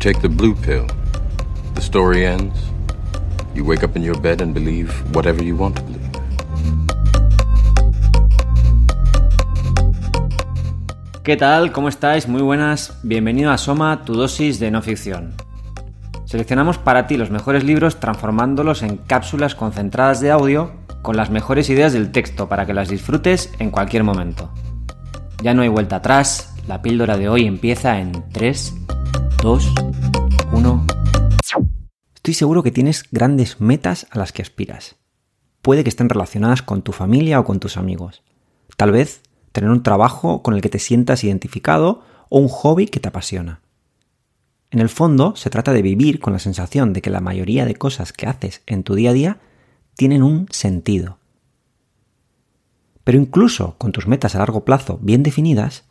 Take the blue pill. The story ends. You wake up in your bed and believe whatever you want to believe. ¿Qué tal? ¿Cómo estáis? Muy buenas. Bienvenido a Soma, tu dosis de no ficción. Seleccionamos para ti los mejores libros transformándolos en cápsulas concentradas de audio con las mejores ideas del texto para que las disfrutes en cualquier momento. Ya no hay vuelta atrás, la píldora de hoy empieza en 3, 2, 1. Estoy seguro que tienes grandes metas a las que aspiras. Puede que estén relacionadas con tu familia o con tus amigos. Tal vez tener un trabajo con el que te sientas identificado o un hobby que te apasiona. En el fondo, se trata de vivir con la sensación de que la mayoría de cosas que haces en tu día a día tienen un sentido. Pero incluso con tus metas a largo plazo bien definidas,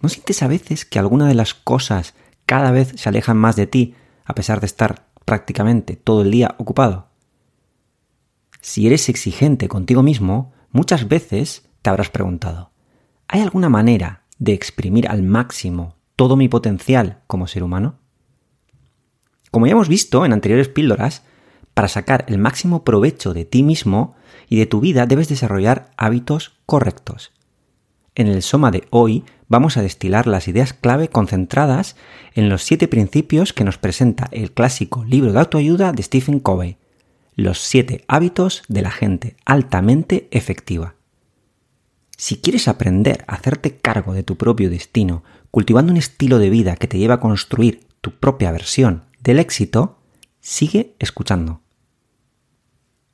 ¿no sientes a veces que alguna de las cosas cada vez se alejan más de ti a pesar de estar prácticamente todo el día ocupado? Si eres exigente contigo mismo, muchas veces te habrás preguntado, ¿hay alguna manera de exprimir al máximo todo mi potencial como ser humano? Como ya hemos visto en anteriores píldoras, para sacar el máximo provecho de ti mismo y de tu vida debes desarrollar hábitos correctos. En el Soma de hoy vamos a destilar las ideas clave concentradas en los siete principios que nos presenta el clásico libro de autoayuda de Stephen Covey, Los siete hábitos de la gente altamente efectiva. Si quieres aprender a hacerte cargo de tu propio destino, cultivando un estilo de vida que te lleva a construir tu propia versión del éxito, sigue escuchando.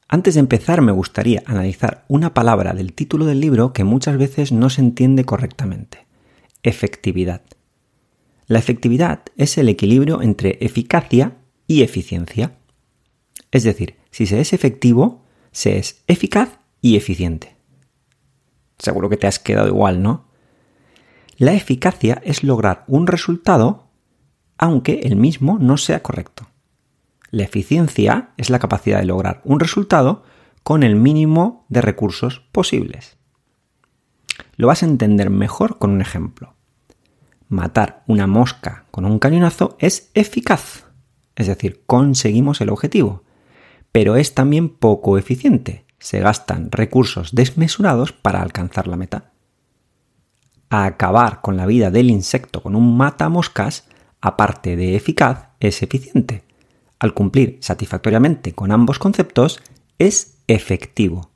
Antes de empezar me gustaría analizar una palabra del título del libro que muchas veces no se entiende correctamente. Efectividad. La efectividad es el equilibrio entre eficacia y eficiencia. Es decir, si se es efectivo, se es eficaz y eficiente. Seguro que te has quedado igual, ¿no? La eficacia es lograr un resultado aunque el mismo no sea correcto. La eficiencia es la capacidad de lograr un resultado con el mínimo de recursos posibles. Lo vas a entender mejor con un ejemplo. Matar una mosca con un cañonazo es eficaz, es decir, conseguimos el objetivo, pero es también poco eficiente. Se gastan recursos desmesurados para alcanzar la meta. acabar con la vida del insecto con un matamoscas, aparte de eficaz, es eficiente al cumplir satisfactoriamente con ambos conceptos, es efectivo.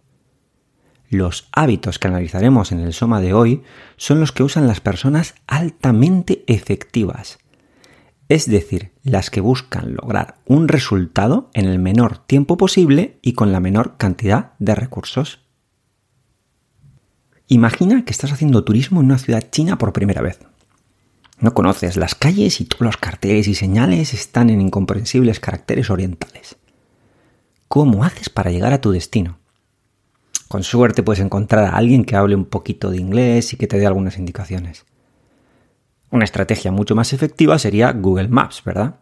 Los hábitos que analizaremos en el Soma de hoy son los que usan las personas altamente efectivas, es decir, las que buscan lograr un resultado en el menor tiempo posible y con la menor cantidad de recursos. Imagina que estás haciendo turismo en una ciudad china por primera vez. No conoces las calles y todos los carteles y señales están en incomprensibles caracteres orientales. ¿Cómo haces para llegar a tu destino? Con suerte puedes encontrar a alguien que hable un poquito de inglés y que te dé algunas indicaciones. Una estrategia mucho más efectiva sería Google Maps, ¿verdad?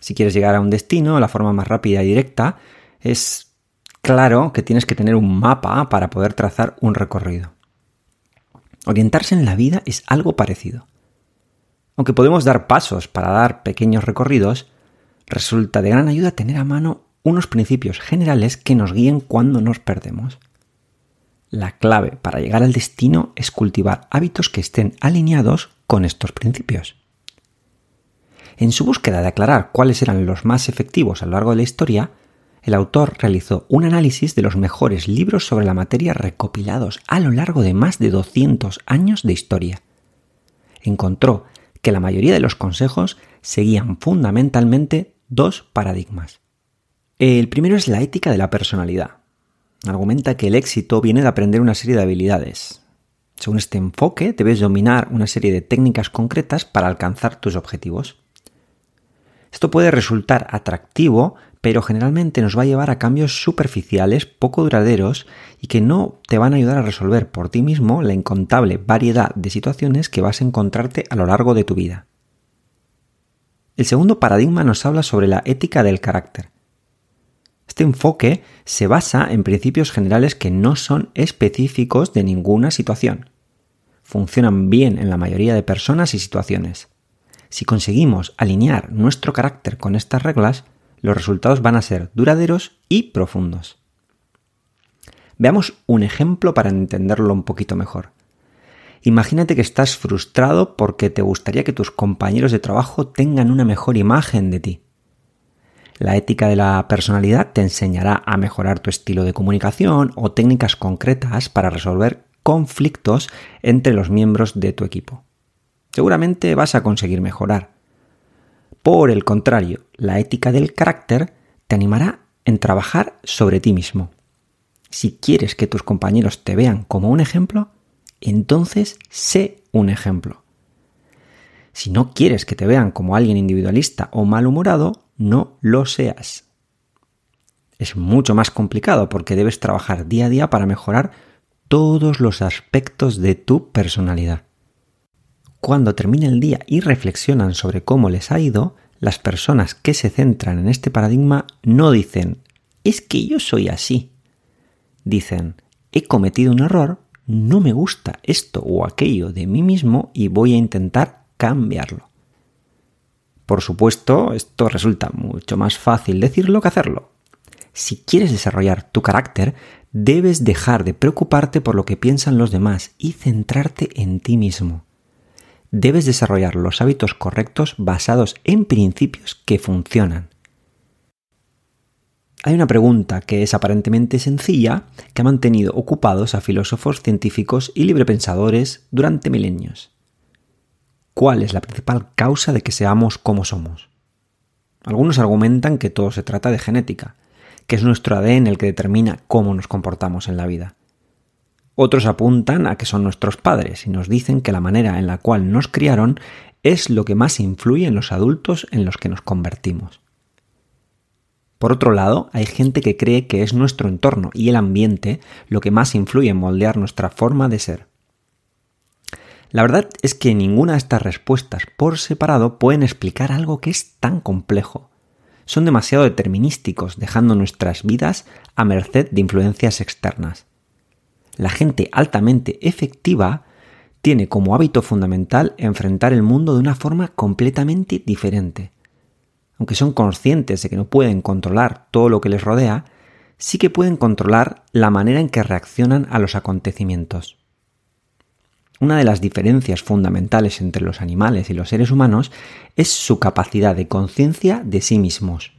Si quieres llegar a un destino, la forma más rápida y directa es claro que tienes que tener un mapa para poder trazar un recorrido. Orientarse en la vida es algo parecido. Aunque podemos dar pasos para dar pequeños recorridos, resulta de gran ayuda tener a mano unos principios generales que nos guíen cuando nos perdemos. La clave para llegar al destino es cultivar hábitos que estén alineados con estos principios. En su búsqueda de aclarar cuáles eran los más efectivos a lo largo de la historia, el autor realizó un análisis de los mejores libros sobre la materia recopilados a lo largo de más de 200 años de historia. Encontró que la mayoría de los consejos seguían fundamentalmente dos paradigmas. El primero es la ética de la personalidad. Argumenta que el éxito viene de aprender una serie de habilidades. Según este enfoque, debes dominar una serie de técnicas concretas para alcanzar tus objetivos. Esto puede resultar atractivo, pero generalmente nos va a llevar a cambios superficiales, poco duraderos y que no te van a ayudar a resolver por ti mismo la incontable variedad de situaciones que vas a encontrarte a lo largo de tu vida. El segundo paradigma nos habla sobre la ética del carácter. Este enfoque se basa en principios generales que no son específicos de ninguna situación. Funcionan bien en la mayoría de personas y situaciones. Si conseguimos alinear nuestro carácter con estas reglas, los resultados van a ser duraderos y profundos. Veamos un ejemplo para entenderlo un poquito mejor. Imagínate que estás frustrado porque te gustaría que tus compañeros de trabajo tengan una mejor imagen de ti. La ética de la personalidad te enseñará a mejorar tu estilo de comunicación o técnicas concretas para resolver conflictos entre los miembros de tu equipo. Seguramente vas a conseguir mejorar. Por el contrario, la ética del carácter te animará en trabajar sobre ti mismo. Si quieres que tus compañeros te vean como un ejemplo, entonces sé un ejemplo. Si no quieres que te vean como alguien individualista o malhumorado, no lo seas. Es mucho más complicado porque debes trabajar día a día para mejorar todos los aspectos de tu personalidad. Cuando termine el día y reflexionan sobre cómo les ha ido, las personas que se centran en este paradigma no dicen, es que yo soy así. Dicen, he cometido un error, no me gusta esto o aquello de mí mismo y voy a intentar cambiarlo. Por supuesto, esto resulta mucho más fácil decirlo que hacerlo. Si quieres desarrollar tu carácter, debes dejar de preocuparte por lo que piensan los demás y centrarte en ti mismo. Debes desarrollar los hábitos correctos basados en principios que funcionan. Hay una pregunta que es aparentemente sencilla que ha mantenido ocupados a filósofos, científicos y librepensadores durante milenios. ¿Cuál es la principal causa de que seamos como somos? Algunos argumentan que todo se trata de genética, que es nuestro ADN el que determina cómo nos comportamos en la vida. Otros apuntan a que son nuestros padres y nos dicen que la manera en la cual nos criaron es lo que más influye en los adultos en los que nos convertimos. Por otro lado, hay gente que cree que es nuestro entorno y el ambiente lo que más influye en moldear nuestra forma de ser. La verdad es que ninguna de estas respuestas por separado pueden explicar algo que es tan complejo. Son demasiado determinísticos, dejando nuestras vidas a merced de influencias externas. La gente altamente efectiva tiene como hábito fundamental enfrentar el mundo de una forma completamente diferente. Aunque son conscientes de que no pueden controlar todo lo que les rodea, sí que pueden controlar la manera en que reaccionan a los acontecimientos. Una de las diferencias fundamentales entre los animales y los seres humanos es su capacidad de conciencia de sí mismos.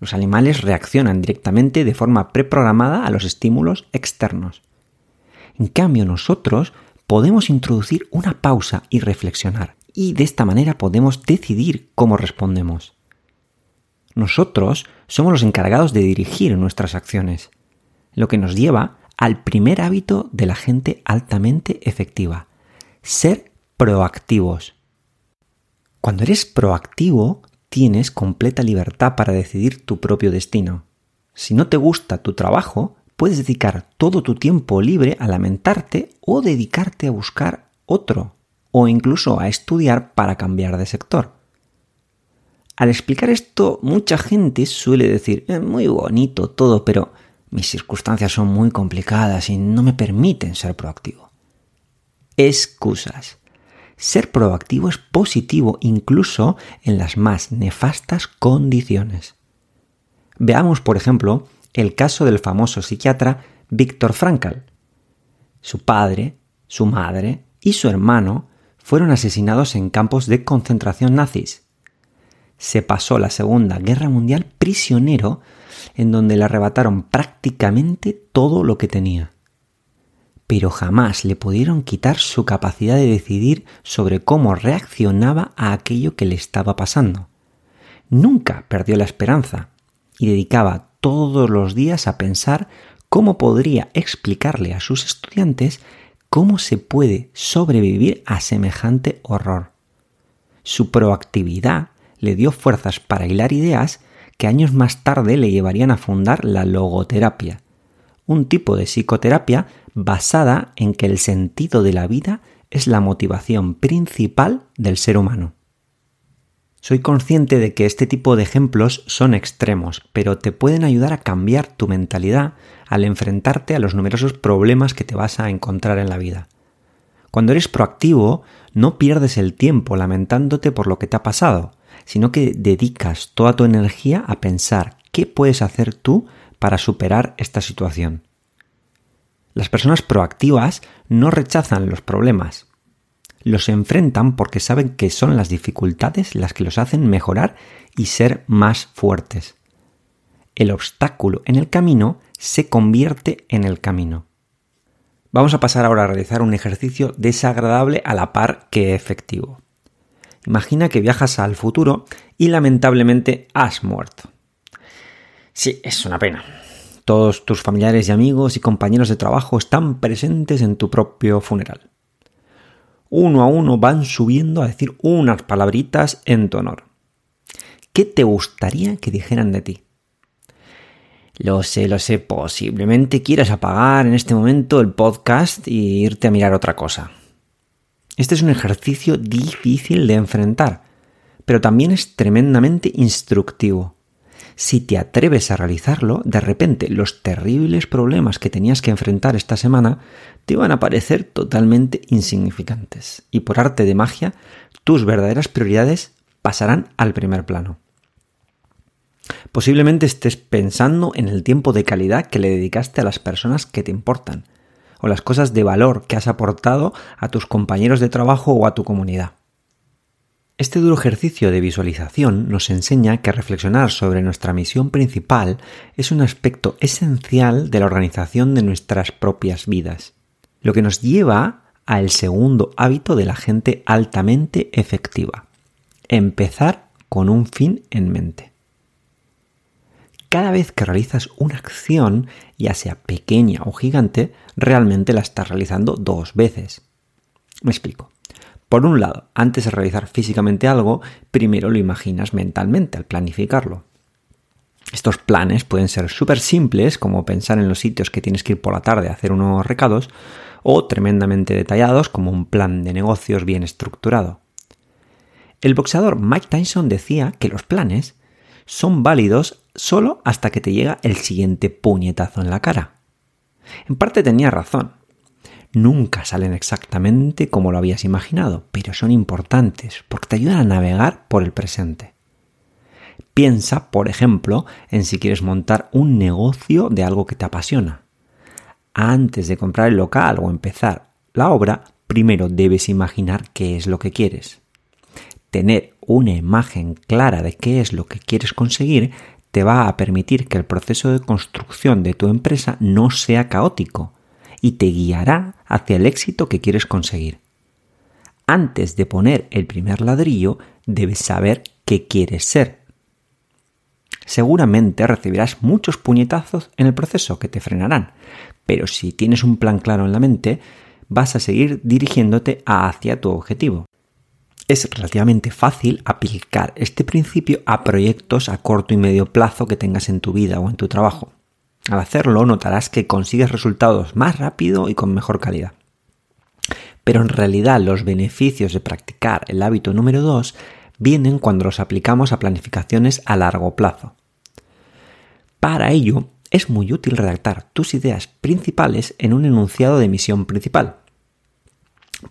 Los animales reaccionan directamente de forma preprogramada a los estímulos externos. En cambio, nosotros podemos introducir una pausa y reflexionar, y de esta manera podemos decidir cómo respondemos. Nosotros somos los encargados de dirigir nuestras acciones, lo que nos lleva al primer hábito de la gente altamente efectiva, ser proactivos. Cuando eres proactivo, tienes completa libertad para decidir tu propio destino. Si no te gusta tu trabajo, puedes dedicar todo tu tiempo libre a lamentarte o dedicarte a buscar otro, o incluso a estudiar para cambiar de sector. Al explicar esto, mucha gente suele decir, es muy bonito todo, pero mis circunstancias son muy complicadas y no me permiten ser proactivo. Excusas. Ser proactivo es positivo incluso en las más nefastas condiciones. Veamos, por ejemplo, el caso del famoso psiquiatra Víctor Frankl. Su padre, su madre y su hermano fueron asesinados en campos de concentración nazis. Se pasó la Segunda Guerra Mundial prisionero en donde le arrebataron prácticamente todo lo que tenía. Pero jamás le pudieron quitar su capacidad de decidir sobre cómo reaccionaba a aquello que le estaba pasando. Nunca perdió la esperanza y dedicaba todos los días a pensar cómo podría explicarle a sus estudiantes cómo se puede sobrevivir a semejante horror. Su proactividad le dio fuerzas para hilar ideas que años más tarde le llevarían a fundar la logoterapia, un tipo de psicoterapia basada en que el sentido de la vida es la motivación principal del ser humano. Soy consciente de que este tipo de ejemplos son extremos, pero te pueden ayudar a cambiar tu mentalidad al enfrentarte a los numerosos problemas que te vas a encontrar en la vida. Cuando eres proactivo, no pierdes el tiempo lamentándote por lo que te ha pasado, sino que dedicas toda tu energía a pensar qué puedes hacer tú para superar esta situación. Las personas proactivas no rechazan los problemas, los enfrentan porque saben que son las dificultades las que los hacen mejorar y ser más fuertes. El obstáculo en el camino se convierte en el camino. Vamos a pasar ahora a realizar un ejercicio desagradable a la par que efectivo. Imagina que viajas al futuro y lamentablemente has muerto. Sí, es una pena. Todos tus familiares y amigos y compañeros de trabajo están presentes en tu propio funeral. Uno a uno van subiendo a decir unas palabritas en tu honor. ¿Qué te gustaría que dijeran de ti? Lo sé, lo sé, posiblemente quieras apagar en este momento el podcast y irte a mirar otra cosa. Este es un ejercicio difícil de enfrentar, pero también es tremendamente instructivo. Si te atreves a realizarlo, de repente los terribles problemas que tenías que enfrentar esta semana te van a parecer totalmente insignificantes y por arte de magia tus verdaderas prioridades pasarán al primer plano. Posiblemente estés pensando en el tiempo de calidad que le dedicaste a las personas que te importan, o las cosas de valor que has aportado a tus compañeros de trabajo o a tu comunidad. Este duro ejercicio de visualización nos enseña que reflexionar sobre nuestra misión principal es un aspecto esencial de la organización de nuestras propias vidas, lo que nos lleva al segundo hábito de la gente altamente efectiva, empezar con un fin en mente cada vez que realizas una acción, ya sea pequeña o gigante, realmente la estás realizando dos veces. Me explico. Por un lado, antes de realizar físicamente algo, primero lo imaginas mentalmente al planificarlo. Estos planes pueden ser súper simples, como pensar en los sitios que tienes que ir por la tarde a hacer unos recados, o tremendamente detallados, como un plan de negocios bien estructurado. El boxeador Mike Tyson decía que los planes son válidos solo hasta que te llega el siguiente puñetazo en la cara. En parte tenía razón. Nunca salen exactamente como lo habías imaginado, pero son importantes porque te ayudan a navegar por el presente. Piensa, por ejemplo, en si quieres montar un negocio de algo que te apasiona. Antes de comprar el local o empezar la obra, primero debes imaginar qué es lo que quieres. Tener una imagen clara de qué es lo que quieres conseguir te va a permitir que el proceso de construcción de tu empresa no sea caótico y te guiará hacia el éxito que quieres conseguir. Antes de poner el primer ladrillo, debes saber qué quieres ser. Seguramente recibirás muchos puñetazos en el proceso que te frenarán, pero si tienes un plan claro en la mente, vas a seguir dirigiéndote hacia tu objetivo es relativamente fácil aplicar este principio a proyectos a corto y medio plazo que tengas en tu vida o en tu trabajo. Al hacerlo notarás que consigues resultados más rápido y con mejor calidad. Pero en realidad los beneficios de practicar el hábito número 2 vienen cuando los aplicamos a planificaciones a largo plazo. Para ello, es muy útil redactar tus ideas principales en un enunciado de misión principal.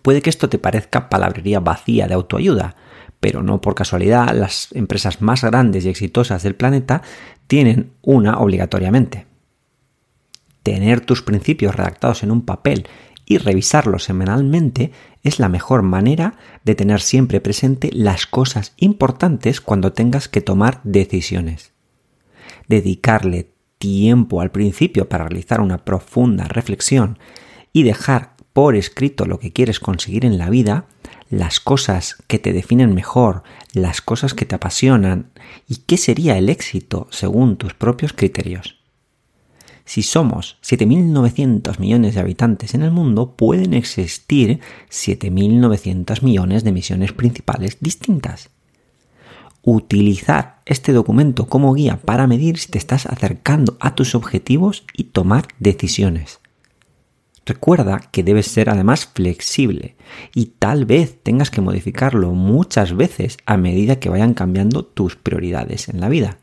Puede que esto te parezca palabrería vacía de autoayuda, pero no por casualidad las empresas más grandes y exitosas del planeta tienen una obligatoriamente. Tener tus principios redactados en un papel y revisarlos semanalmente es la mejor manera de tener siempre presente las cosas importantes cuando tengas que tomar decisiones. Dedicarle tiempo al principio para realizar una profunda reflexión y dejar por escrito lo que quieres conseguir en la vida, las cosas que te definen mejor, las cosas que te apasionan y qué sería el éxito según tus propios criterios. Si somos 7.900 millones de habitantes en el mundo, pueden existir 7.900 millones de misiones principales distintas. Utilizar este documento como guía para medir si te estás acercando a tus objetivos y tomar decisiones. Recuerda que debes ser además flexible y tal vez tengas que modificarlo muchas veces a medida que vayan cambiando tus prioridades en la vida.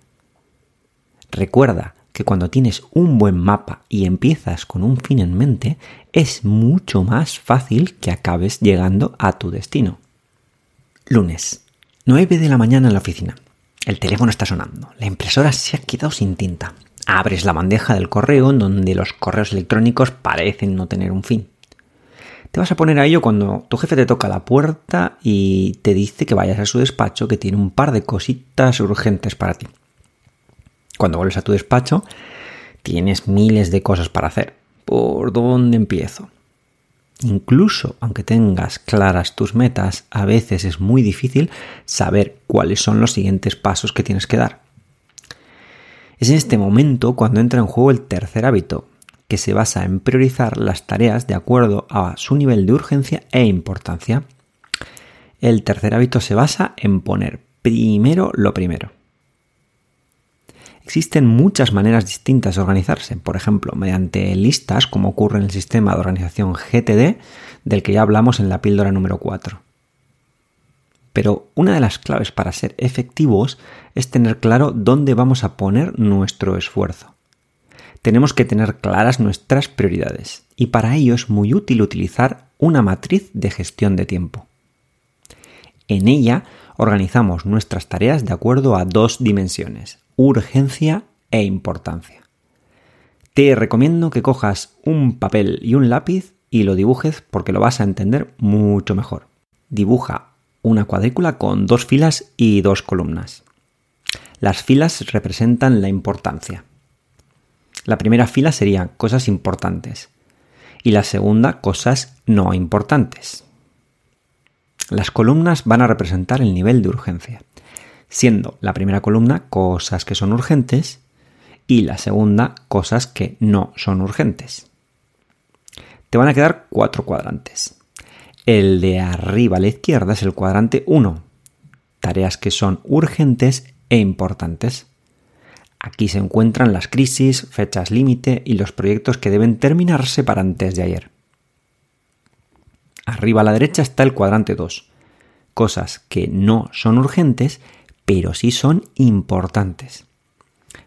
Recuerda que cuando tienes un buen mapa y empiezas con un fin en mente, es mucho más fácil que acabes llegando a tu destino. Lunes. 9 de la mañana en la oficina. El teléfono está sonando. La impresora se ha quedado sin tinta. Abres la bandeja del correo en donde los correos electrónicos parecen no tener un fin. Te vas a poner a ello cuando tu jefe te toca la puerta y te dice que vayas a su despacho que tiene un par de cositas urgentes para ti. Cuando vuelves a tu despacho, tienes miles de cosas para hacer. ¿Por dónde empiezo? Incluso aunque tengas claras tus metas, a veces es muy difícil saber cuáles son los siguientes pasos que tienes que dar. Es en este momento cuando entra en juego el tercer hábito, que se basa en priorizar las tareas de acuerdo a su nivel de urgencia e importancia. El tercer hábito se basa en poner primero lo primero. Existen muchas maneras distintas de organizarse, por ejemplo, mediante listas, como ocurre en el sistema de organización GTD, del que ya hablamos en la píldora número 4. Pero una de las claves para ser efectivos es tener claro dónde vamos a poner nuestro esfuerzo. Tenemos que tener claras nuestras prioridades y para ello es muy útil utilizar una matriz de gestión de tiempo. En ella organizamos nuestras tareas de acuerdo a dos dimensiones, urgencia e importancia. Te recomiendo que cojas un papel y un lápiz y lo dibujes porque lo vas a entender mucho mejor. Dibuja una cuadrícula con dos filas y dos columnas. Las filas representan la importancia. La primera fila sería cosas importantes y la segunda cosas no importantes. Las columnas van a representar el nivel de urgencia siendo la primera columna cosas que son urgentes y la segunda cosas que no son urgentes. Te van a quedar cuatro cuadrantes. El de arriba a la izquierda es el cuadrante 1, tareas que son urgentes e importantes. Aquí se encuentran las crisis, fechas límite y los proyectos que deben terminarse para antes de ayer. Arriba a la derecha está el cuadrante 2, cosas que no son urgentes pero sí son importantes.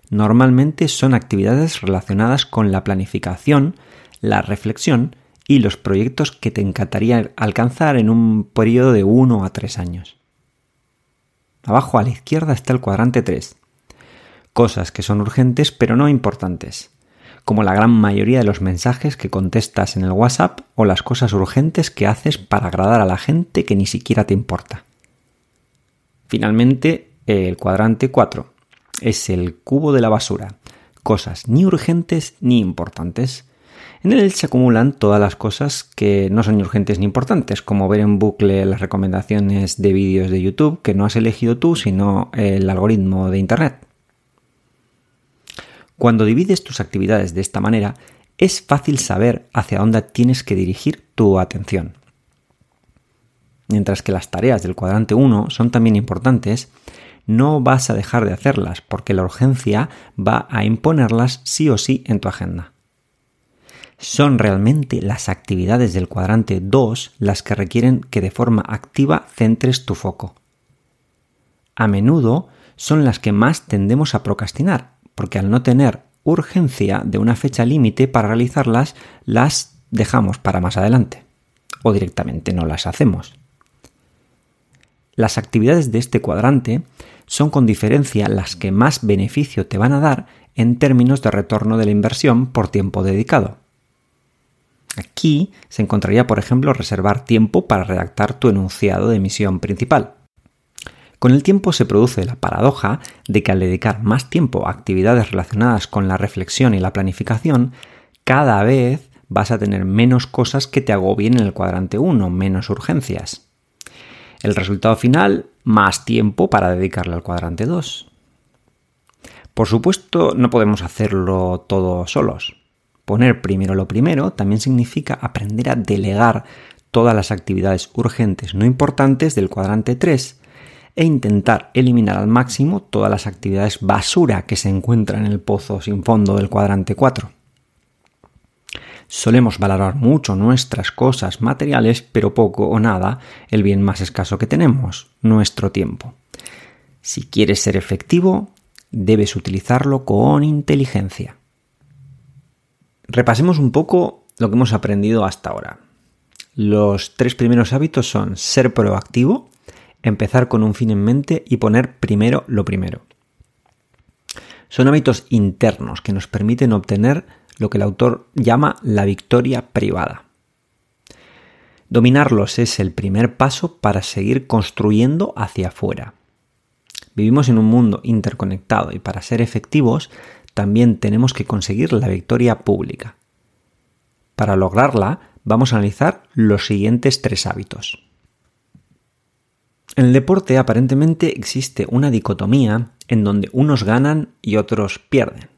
Normalmente son actividades relacionadas con la planificación, la reflexión y los proyectos que te encantaría alcanzar en un periodo de 1 a 3 años. Abajo a la izquierda está el cuadrante 3. Cosas que son urgentes pero no importantes, como la gran mayoría de los mensajes que contestas en el WhatsApp o las cosas urgentes que haces para agradar a la gente que ni siquiera te importa. Finalmente, el cuadrante 4 es el cubo de la basura, cosas ni urgentes ni importantes. En él se acumulan todas las cosas que no son urgentes ni importantes, como ver en bucle las recomendaciones de vídeos de YouTube que no has elegido tú, sino el algoritmo de Internet. Cuando divides tus actividades de esta manera, es fácil saber hacia dónde tienes que dirigir tu atención. Mientras que las tareas del cuadrante 1 son también importantes, no vas a dejar de hacerlas porque la urgencia va a imponerlas sí o sí en tu agenda. Son realmente las actividades del cuadrante 2 las que requieren que de forma activa centres tu foco. A menudo son las que más tendemos a procrastinar, porque al no tener urgencia de una fecha límite para realizarlas, las dejamos para más adelante o directamente no las hacemos. Las actividades de este cuadrante son con diferencia las que más beneficio te van a dar en términos de retorno de la inversión por tiempo dedicado. Aquí se encontraría, por ejemplo, reservar tiempo para redactar tu enunciado de misión principal. Con el tiempo se produce la paradoja de que al dedicar más tiempo a actividades relacionadas con la reflexión y la planificación, cada vez vas a tener menos cosas que te agobien en el cuadrante 1, menos urgencias. El resultado final, más tiempo para dedicarle al cuadrante 2. Por supuesto, no podemos hacerlo todo solos. Poner primero lo primero también significa aprender a delegar todas las actividades urgentes no importantes del cuadrante 3 e intentar eliminar al máximo todas las actividades basura que se encuentran en el pozo sin fondo del cuadrante 4. Solemos valorar mucho nuestras cosas materiales, pero poco o nada el bien más escaso que tenemos, nuestro tiempo. Si quieres ser efectivo, debes utilizarlo con inteligencia. Repasemos un poco lo que hemos aprendido hasta ahora. Los tres primeros hábitos son ser proactivo, empezar con un fin en mente y poner primero lo primero. Son hábitos internos que nos permiten obtener lo que el autor llama la victoria privada. Dominarlos es el primer paso para seguir construyendo hacia afuera. Vivimos en un mundo interconectado y para ser efectivos también tenemos que conseguir la victoria pública. Para lograrla vamos a analizar los siguientes tres hábitos. En el deporte aparentemente existe una dicotomía en donde unos ganan y otros pierden.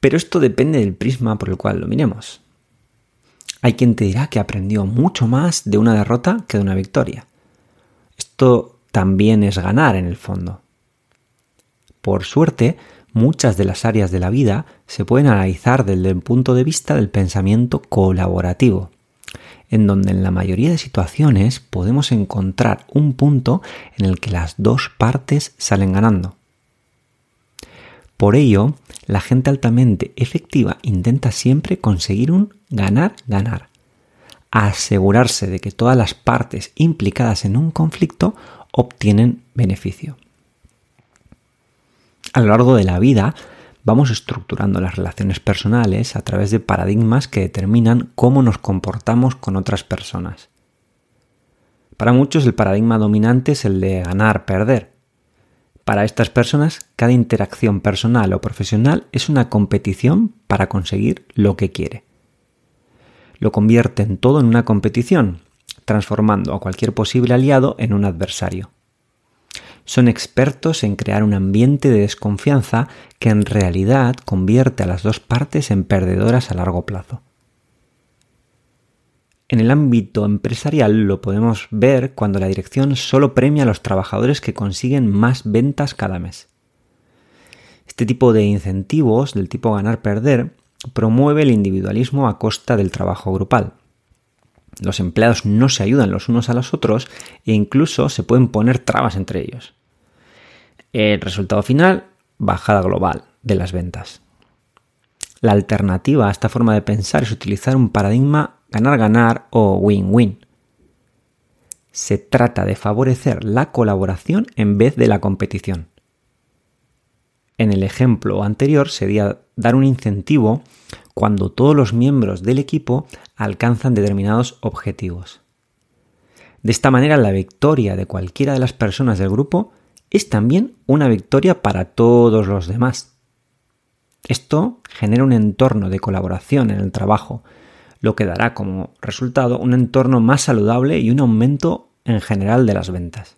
Pero esto depende del prisma por el cual lo miremos. Hay quien te dirá que aprendió mucho más de una derrota que de una victoria. Esto también es ganar en el fondo. Por suerte, muchas de las áreas de la vida se pueden analizar desde el punto de vista del pensamiento colaborativo en donde en la mayoría de situaciones podemos encontrar un punto en el que las dos partes salen ganando. Por ello, la gente altamente efectiva intenta siempre conseguir un ganar-ganar, asegurarse de que todas las partes implicadas en un conflicto obtienen beneficio. A lo largo de la vida, vamos estructurando las relaciones personales a través de paradigmas que determinan cómo nos comportamos con otras personas. Para muchos el paradigma dominante es el de ganar-perder. Para estas personas, cada interacción personal o profesional es una competición para conseguir lo que quiere. Lo convierten todo en una competición, transformando a cualquier posible aliado en un adversario son expertos en crear un ambiente de desconfianza que en realidad convierte a las dos partes en perdedoras a largo plazo. En el ámbito empresarial lo podemos ver cuando la dirección solo premia a los trabajadores que consiguen más ventas cada mes. Este tipo de incentivos, del tipo ganar-perder, promueve el individualismo a costa del trabajo grupal. Los empleados no se ayudan los unos a los otros e incluso se pueden poner trabas entre ellos. El resultado final, bajada global de las ventas. La alternativa a esta forma de pensar es utilizar un paradigma ganar-ganar o win-win. Se trata de favorecer la colaboración en vez de la competición. En el ejemplo anterior sería dar un incentivo cuando todos los miembros del equipo alcanzan determinados objetivos. De esta manera la victoria de cualquiera de las personas del grupo es también una victoria para todos los demás. Esto genera un entorno de colaboración en el trabajo, lo que dará como resultado un entorno más saludable y un aumento en general de las ventas.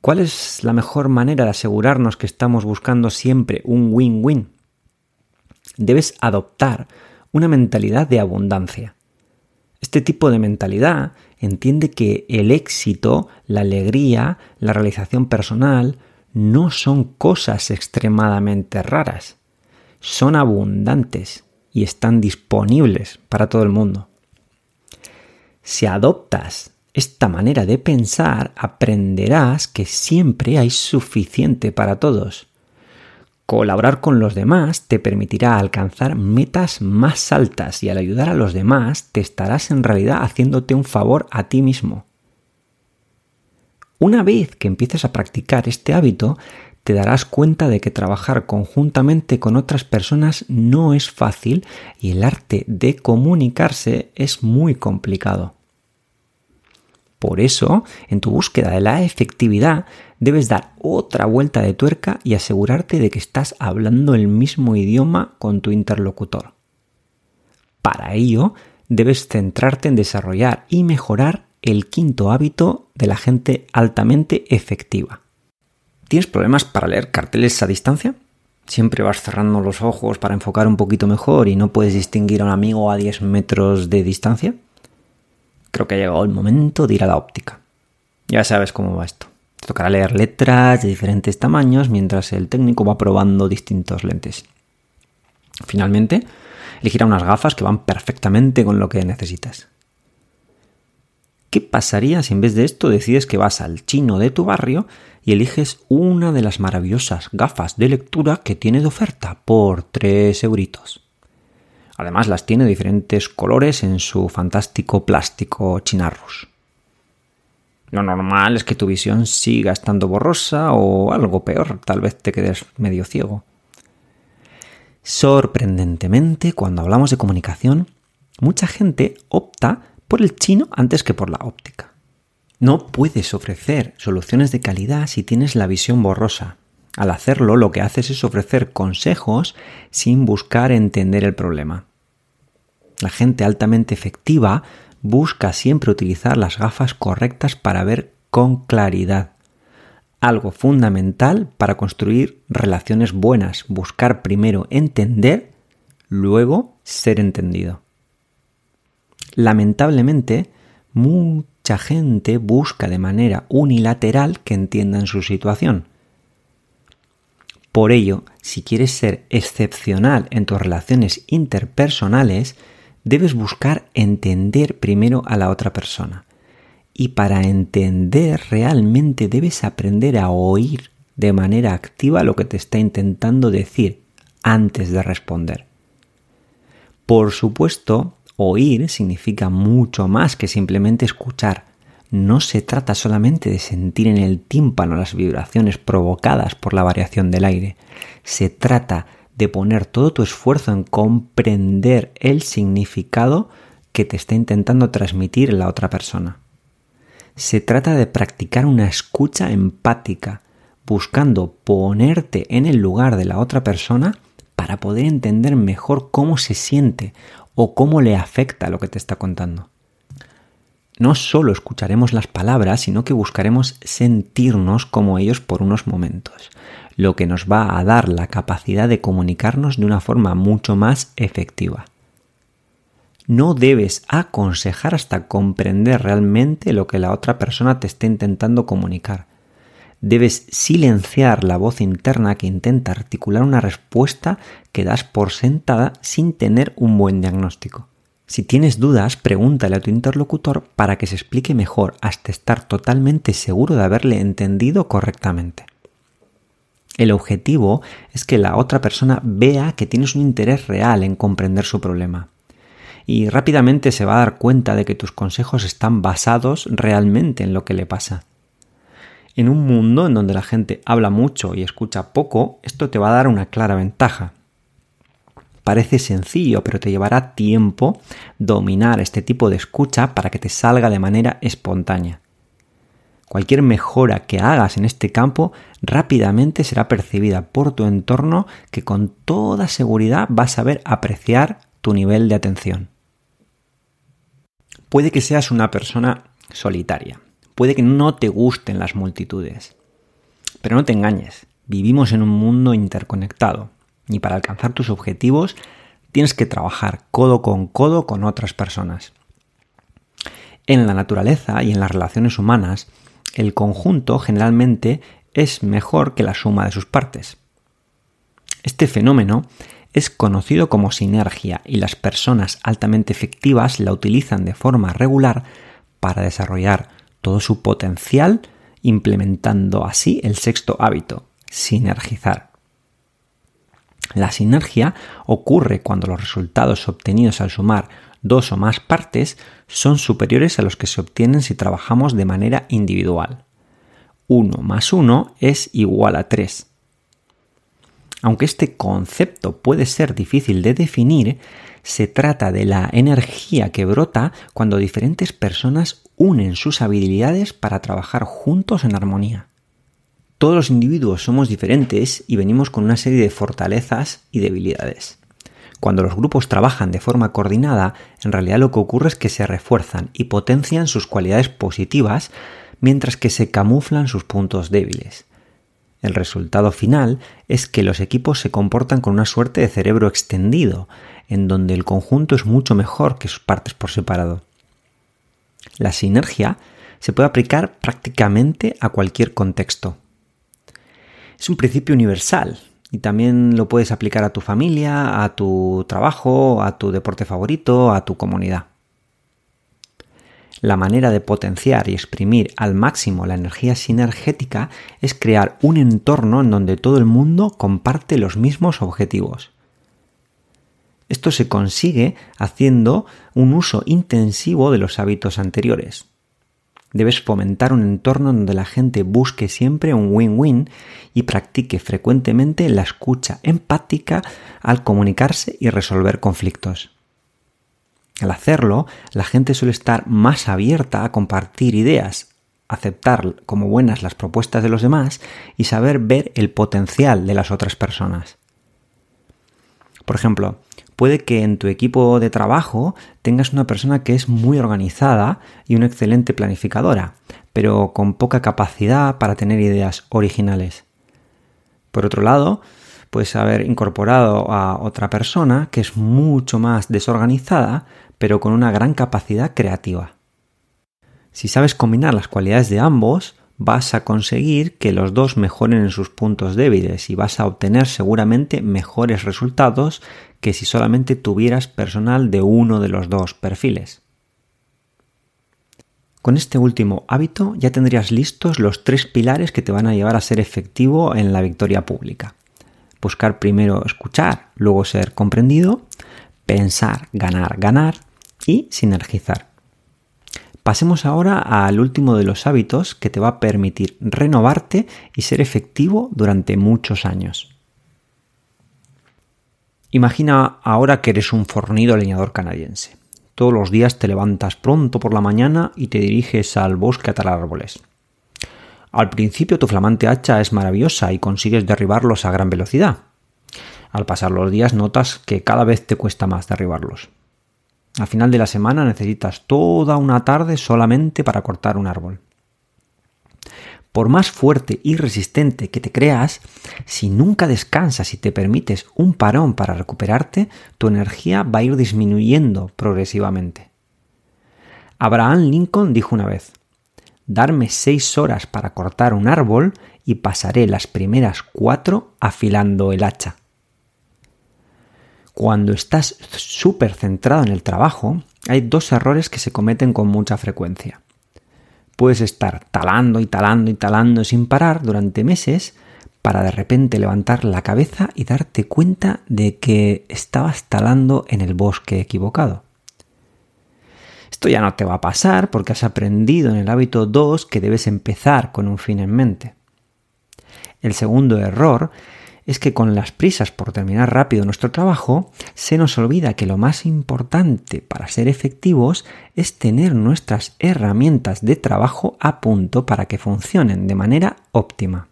¿Cuál es la mejor manera de asegurarnos que estamos buscando siempre un win-win? Debes adoptar una mentalidad de abundancia. Este tipo de mentalidad entiende que el éxito, la alegría, la realización personal no son cosas extremadamente raras, son abundantes y están disponibles para todo el mundo. Si adoptas esta manera de pensar, aprenderás que siempre hay suficiente para todos Colaborar con los demás te permitirá alcanzar metas más altas y al ayudar a los demás te estarás en realidad haciéndote un favor a ti mismo. Una vez que empieces a practicar este hábito, te darás cuenta de que trabajar conjuntamente con otras personas no es fácil y el arte de comunicarse es muy complicado. Por eso, en tu búsqueda de la efectividad, debes dar otra vuelta de tuerca y asegurarte de que estás hablando el mismo idioma con tu interlocutor. Para ello, debes centrarte en desarrollar y mejorar el quinto hábito de la gente altamente efectiva. ¿Tienes problemas para leer carteles a distancia? Siempre vas cerrando los ojos para enfocar un poquito mejor y no puedes distinguir a un amigo a 10 metros de distancia. Creo que ha llegado el momento de ir a la óptica. Ya sabes cómo va esto. Te tocará leer letras de diferentes tamaños mientras el técnico va probando distintos lentes. Finalmente, elegirá unas gafas que van perfectamente con lo que necesitas. ¿Qué pasaría si en vez de esto decides que vas al chino de tu barrio y eliges una de las maravillosas gafas de lectura que tiene de oferta por 3 euritos? Además las tiene diferentes colores en su fantástico plástico chinarrus. Lo normal es que tu visión siga estando borrosa o algo peor, tal vez te quedes medio ciego. Sorprendentemente, cuando hablamos de comunicación, mucha gente opta por el chino antes que por la óptica. No puedes ofrecer soluciones de calidad si tienes la visión borrosa. Al hacerlo, lo que haces es ofrecer consejos sin buscar entender el problema. La gente altamente efectiva busca siempre utilizar las gafas correctas para ver con claridad. Algo fundamental para construir relaciones buenas, buscar primero entender, luego ser entendido. Lamentablemente, mucha gente busca de manera unilateral que entiendan su situación. Por ello, si quieres ser excepcional en tus relaciones interpersonales, debes buscar entender primero a la otra persona. Y para entender realmente debes aprender a oír de manera activa lo que te está intentando decir antes de responder. Por supuesto, oír significa mucho más que simplemente escuchar. No se trata solamente de sentir en el tímpano las vibraciones provocadas por la variación del aire. Se trata de poner todo tu esfuerzo en comprender el significado que te está intentando transmitir la otra persona. Se trata de practicar una escucha empática, buscando ponerte en el lugar de la otra persona para poder entender mejor cómo se siente o cómo le afecta lo que te está contando. No solo escucharemos las palabras, sino que buscaremos sentirnos como ellos por unos momentos lo que nos va a dar la capacidad de comunicarnos de una forma mucho más efectiva. No debes aconsejar hasta comprender realmente lo que la otra persona te está intentando comunicar. Debes silenciar la voz interna que intenta articular una respuesta que das por sentada sin tener un buen diagnóstico. Si tienes dudas, pregúntale a tu interlocutor para que se explique mejor hasta estar totalmente seguro de haberle entendido correctamente. El objetivo es que la otra persona vea que tienes un interés real en comprender su problema. Y rápidamente se va a dar cuenta de que tus consejos están basados realmente en lo que le pasa. En un mundo en donde la gente habla mucho y escucha poco, esto te va a dar una clara ventaja. Parece sencillo, pero te llevará tiempo dominar este tipo de escucha para que te salga de manera espontánea. Cualquier mejora que hagas en este campo rápidamente será percibida por tu entorno que con toda seguridad va a saber apreciar tu nivel de atención. Puede que seas una persona solitaria, puede que no te gusten las multitudes, pero no te engañes, vivimos en un mundo interconectado y para alcanzar tus objetivos tienes que trabajar codo con codo con otras personas. En la naturaleza y en las relaciones humanas, el conjunto generalmente es mejor que la suma de sus partes. Este fenómeno es conocido como sinergia y las personas altamente efectivas la utilizan de forma regular para desarrollar todo su potencial, implementando así el sexto hábito, sinergizar. La sinergia ocurre cuando los resultados obtenidos al sumar dos o más partes son superiores a los que se obtienen si trabajamos de manera individual. 1 más 1 es igual a 3. Aunque este concepto puede ser difícil de definir, se trata de la energía que brota cuando diferentes personas unen sus habilidades para trabajar juntos en armonía. Todos los individuos somos diferentes y venimos con una serie de fortalezas y debilidades. Cuando los grupos trabajan de forma coordinada, en realidad lo que ocurre es que se refuerzan y potencian sus cualidades positivas mientras que se camuflan sus puntos débiles. El resultado final es que los equipos se comportan con una suerte de cerebro extendido, en donde el conjunto es mucho mejor que sus partes por separado. La sinergia se puede aplicar prácticamente a cualquier contexto. Es un principio universal y también lo puedes aplicar a tu familia, a tu trabajo, a tu deporte favorito, a tu comunidad. La manera de potenciar y exprimir al máximo la energía sinergética es crear un entorno en donde todo el mundo comparte los mismos objetivos. Esto se consigue haciendo un uso intensivo de los hábitos anteriores. Debes fomentar un entorno donde la gente busque siempre un win-win y practique frecuentemente la escucha empática al comunicarse y resolver conflictos. Al hacerlo, la gente suele estar más abierta a compartir ideas, aceptar como buenas las propuestas de los demás y saber ver el potencial de las otras personas. Por ejemplo, puede que en tu equipo de trabajo tengas una persona que es muy organizada y una excelente planificadora, pero con poca capacidad para tener ideas originales. Por otro lado, puedes haber incorporado a otra persona que es mucho más desorganizada, pero con una gran capacidad creativa. Si sabes combinar las cualidades de ambos, vas a conseguir que los dos mejoren en sus puntos débiles y vas a obtener seguramente mejores resultados que si solamente tuvieras personal de uno de los dos perfiles. Con este último hábito ya tendrías listos los tres pilares que te van a llevar a ser efectivo en la victoria pública. Buscar primero escuchar, luego ser comprendido, pensar, ganar, ganar y sinergizar. Pasemos ahora al último de los hábitos que te va a permitir renovarte y ser efectivo durante muchos años. Imagina ahora que eres un fornido leñador canadiense. Todos los días te levantas pronto por la mañana y te diriges al bosque a talar árboles. Al principio tu flamante hacha es maravillosa y consigues derribarlos a gran velocidad. Al pasar los días notas que cada vez te cuesta más derribarlos. Al final de la semana necesitas toda una tarde solamente para cortar un árbol. Por más fuerte y resistente que te creas, si nunca descansas y te permites un parón para recuperarte, tu energía va a ir disminuyendo progresivamente. Abraham Lincoln dijo una vez, darme seis horas para cortar un árbol y pasaré las primeras cuatro afilando el hacha. Cuando estás súper centrado en el trabajo, hay dos errores que se cometen con mucha frecuencia. Puedes estar talando y talando y talando sin parar durante meses para de repente levantar la cabeza y darte cuenta de que estabas talando en el bosque equivocado. Esto ya no te va a pasar porque has aprendido en el hábito 2 que debes empezar con un fin en mente. El segundo error es que con las prisas por terminar rápido nuestro trabajo, se nos olvida que lo más importante para ser efectivos es tener nuestras herramientas de trabajo a punto para que funcionen de manera óptima.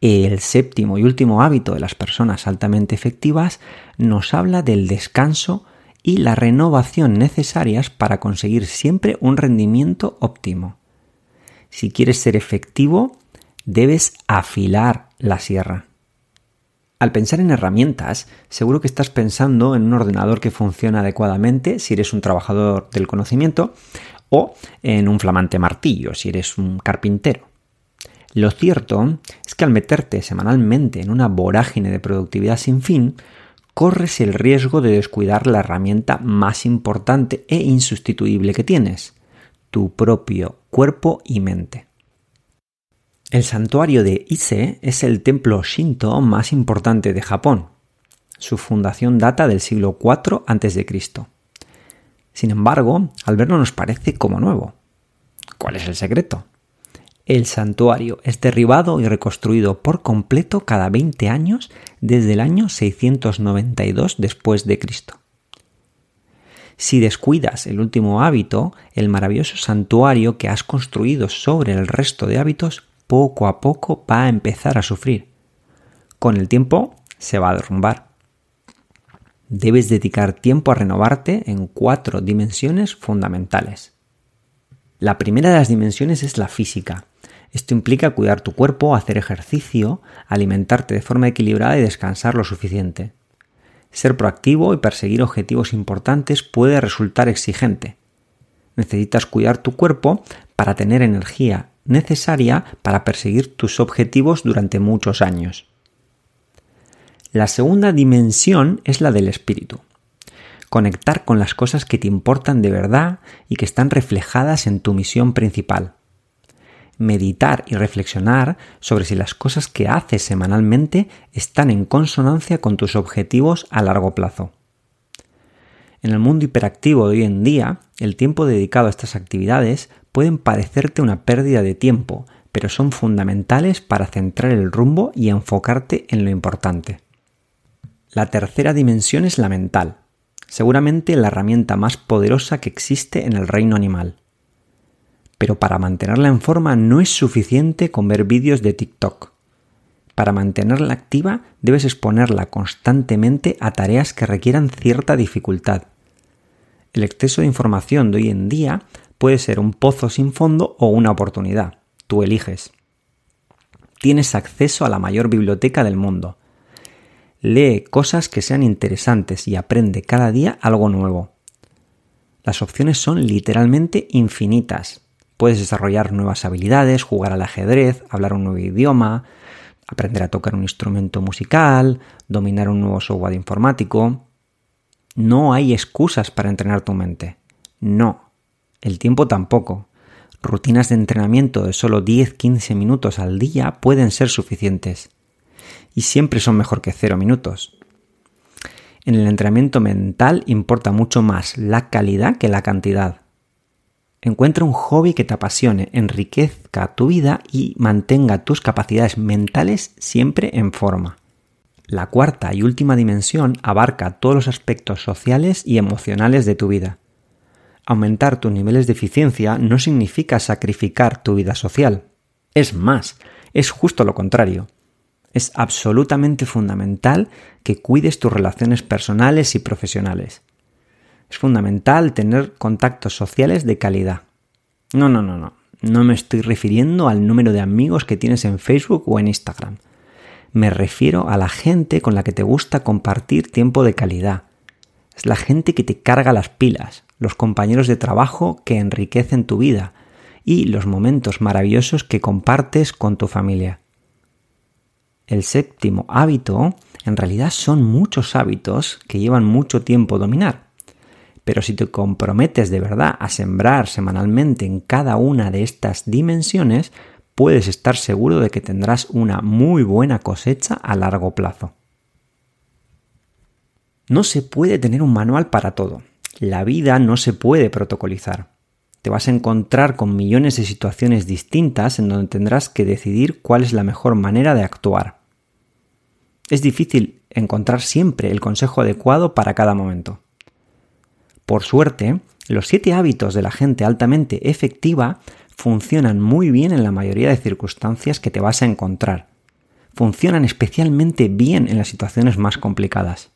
El séptimo y último hábito de las personas altamente efectivas nos habla del descanso y la renovación necesarias para conseguir siempre un rendimiento óptimo. Si quieres ser efectivo, debes afilar la sierra. Al pensar en herramientas, seguro que estás pensando en un ordenador que funciona adecuadamente si eres un trabajador del conocimiento o en un flamante martillo si eres un carpintero. Lo cierto es que al meterte semanalmente en una vorágine de productividad sin fin, corres el riesgo de descuidar la herramienta más importante e insustituible que tienes, tu propio cuerpo y mente. El santuario de Ise es el templo Shinto más importante de Japón. Su fundación data del siglo IV a.C. Sin embargo, al verlo nos parece como nuevo. ¿Cuál es el secreto? El santuario es derribado y reconstruido por completo cada 20 años desde el año 692 después de Cristo. Si descuidas el último hábito, el maravilloso santuario que has construido sobre el resto de hábitos poco a poco va a empezar a sufrir. Con el tiempo se va a derrumbar. Debes dedicar tiempo a renovarte en cuatro dimensiones fundamentales. La primera de las dimensiones es la física. Esto implica cuidar tu cuerpo, hacer ejercicio, alimentarte de forma equilibrada y descansar lo suficiente. Ser proactivo y perseguir objetivos importantes puede resultar exigente. Necesitas cuidar tu cuerpo para tener energía necesaria para perseguir tus objetivos durante muchos años. La segunda dimensión es la del espíritu. conectar con las cosas que te importan de verdad y que están reflejadas en tu misión principal. Meditar y reflexionar sobre si las cosas que haces semanalmente están en consonancia con tus objetivos a largo plazo. En el mundo hiperactivo de hoy en día, el tiempo dedicado a estas actividades pueden parecerte una pérdida de tiempo, pero son fundamentales para centrar el rumbo y enfocarte en lo importante. La tercera dimensión es la mental, seguramente la herramienta más poderosa que existe en el reino animal. Pero para mantenerla en forma no es suficiente con ver vídeos de TikTok. Para mantenerla activa debes exponerla constantemente a tareas que requieran cierta dificultad. El exceso de información de hoy en día puede ser un pozo sin fondo o una oportunidad. Tú eliges. Tienes acceso a la mayor biblioteca del mundo. Lee cosas que sean interesantes y aprende cada día algo nuevo. Las opciones son literalmente infinitas. Puedes desarrollar nuevas habilidades, jugar al ajedrez, hablar un nuevo idioma, aprender a tocar un instrumento musical, dominar un nuevo software informático. No hay excusas para entrenar tu mente. No. El tiempo tampoco. Rutinas de entrenamiento de solo 10-15 minutos al día pueden ser suficientes. Y siempre son mejor que 0 minutos. En el entrenamiento mental importa mucho más la calidad que la cantidad. Encuentra un hobby que te apasione, enriquezca tu vida y mantenga tus capacidades mentales siempre en forma. La cuarta y última dimensión abarca todos los aspectos sociales y emocionales de tu vida. Aumentar tus niveles de eficiencia no significa sacrificar tu vida social. Es más, es justo lo contrario. Es absolutamente fundamental que cuides tus relaciones personales y profesionales. Es fundamental tener contactos sociales de calidad. No, no, no, no. No me estoy refiriendo al número de amigos que tienes en Facebook o en Instagram me refiero a la gente con la que te gusta compartir tiempo de calidad. Es la gente que te carga las pilas, los compañeros de trabajo que enriquecen tu vida y los momentos maravillosos que compartes con tu familia. El séptimo hábito en realidad son muchos hábitos que llevan mucho tiempo dominar. Pero si te comprometes de verdad a sembrar semanalmente en cada una de estas dimensiones, puedes estar seguro de que tendrás una muy buena cosecha a largo plazo. No se puede tener un manual para todo. La vida no se puede protocolizar. Te vas a encontrar con millones de situaciones distintas en donde tendrás que decidir cuál es la mejor manera de actuar. Es difícil encontrar siempre el consejo adecuado para cada momento. Por suerte, los siete hábitos de la gente altamente efectiva funcionan muy bien en la mayoría de circunstancias que te vas a encontrar. Funcionan especialmente bien en las situaciones más complicadas.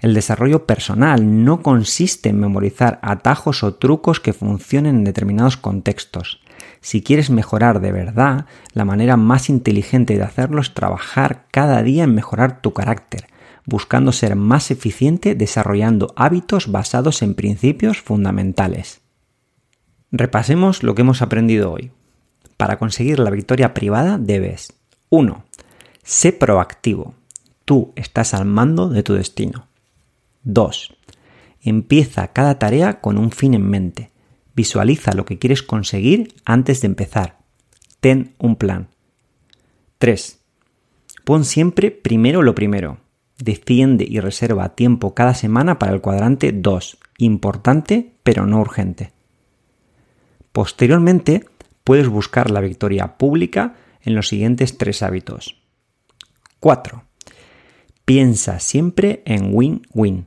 El desarrollo personal no consiste en memorizar atajos o trucos que funcionen en determinados contextos. Si quieres mejorar de verdad, la manera más inteligente de hacerlo es trabajar cada día en mejorar tu carácter, buscando ser más eficiente desarrollando hábitos basados en principios fundamentales. Repasemos lo que hemos aprendido hoy. Para conseguir la victoria privada debes 1. Sé proactivo. Tú estás al mando de tu destino. 2. Empieza cada tarea con un fin en mente. Visualiza lo que quieres conseguir antes de empezar. Ten un plan. 3. Pon siempre primero lo primero. Defiende y reserva tiempo cada semana para el cuadrante 2. Importante pero no urgente. Posteriormente, puedes buscar la victoria pública en los siguientes tres hábitos. 4. Piensa siempre en win-win.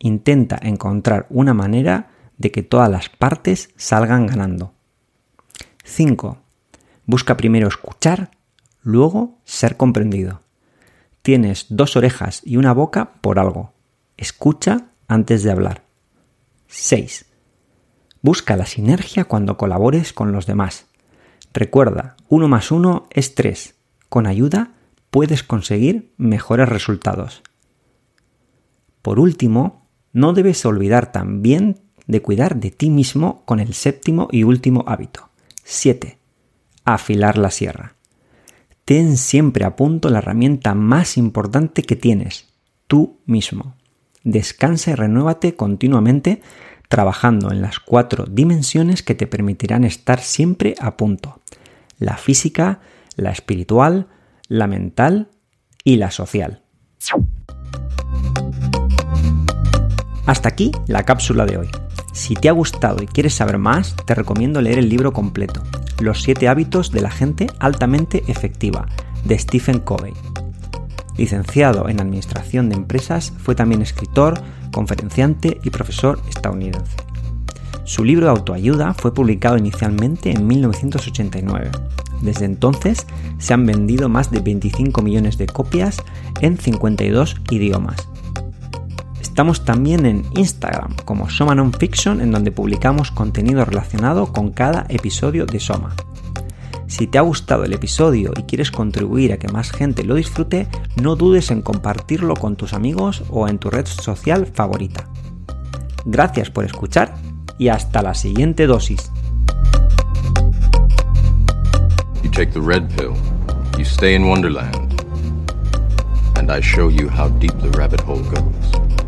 Intenta encontrar una manera de que todas las partes salgan ganando. 5. Busca primero escuchar, luego ser comprendido. Tienes dos orejas y una boca por algo. Escucha antes de hablar. 6. Busca la sinergia cuando colabores con los demás. Recuerda, uno más uno es tres. Con ayuda puedes conseguir mejores resultados. Por último, no debes olvidar también de cuidar de ti mismo con el séptimo y último hábito. 7. Afilar la sierra. Ten siempre a punto la herramienta más importante que tienes, tú mismo. Descansa y renuévate continuamente trabajando en las cuatro dimensiones que te permitirán estar siempre a punto. La física, la espiritual, la mental y la social. Hasta aquí la cápsula de hoy. Si te ha gustado y quieres saber más, te recomiendo leer el libro completo, Los siete hábitos de la gente altamente efectiva, de Stephen Covey. Licenciado en Administración de Empresas, fue también escritor, conferenciante y profesor estadounidense. Su libro de autoayuda fue publicado inicialmente en 1989. Desde entonces se han vendido más de 25 millones de copias en 52 idiomas. Estamos también en Instagram como Soma Nonfiction en donde publicamos contenido relacionado con cada episodio de Soma. Si te ha gustado el episodio y quieres contribuir a que más gente lo disfrute, no dudes en compartirlo con tus amigos o en tu red social favorita. Gracias por escuchar y hasta la siguiente dosis. You take the red pill, you stay in Wonderland, and I show you how deep the rabbit hole goes.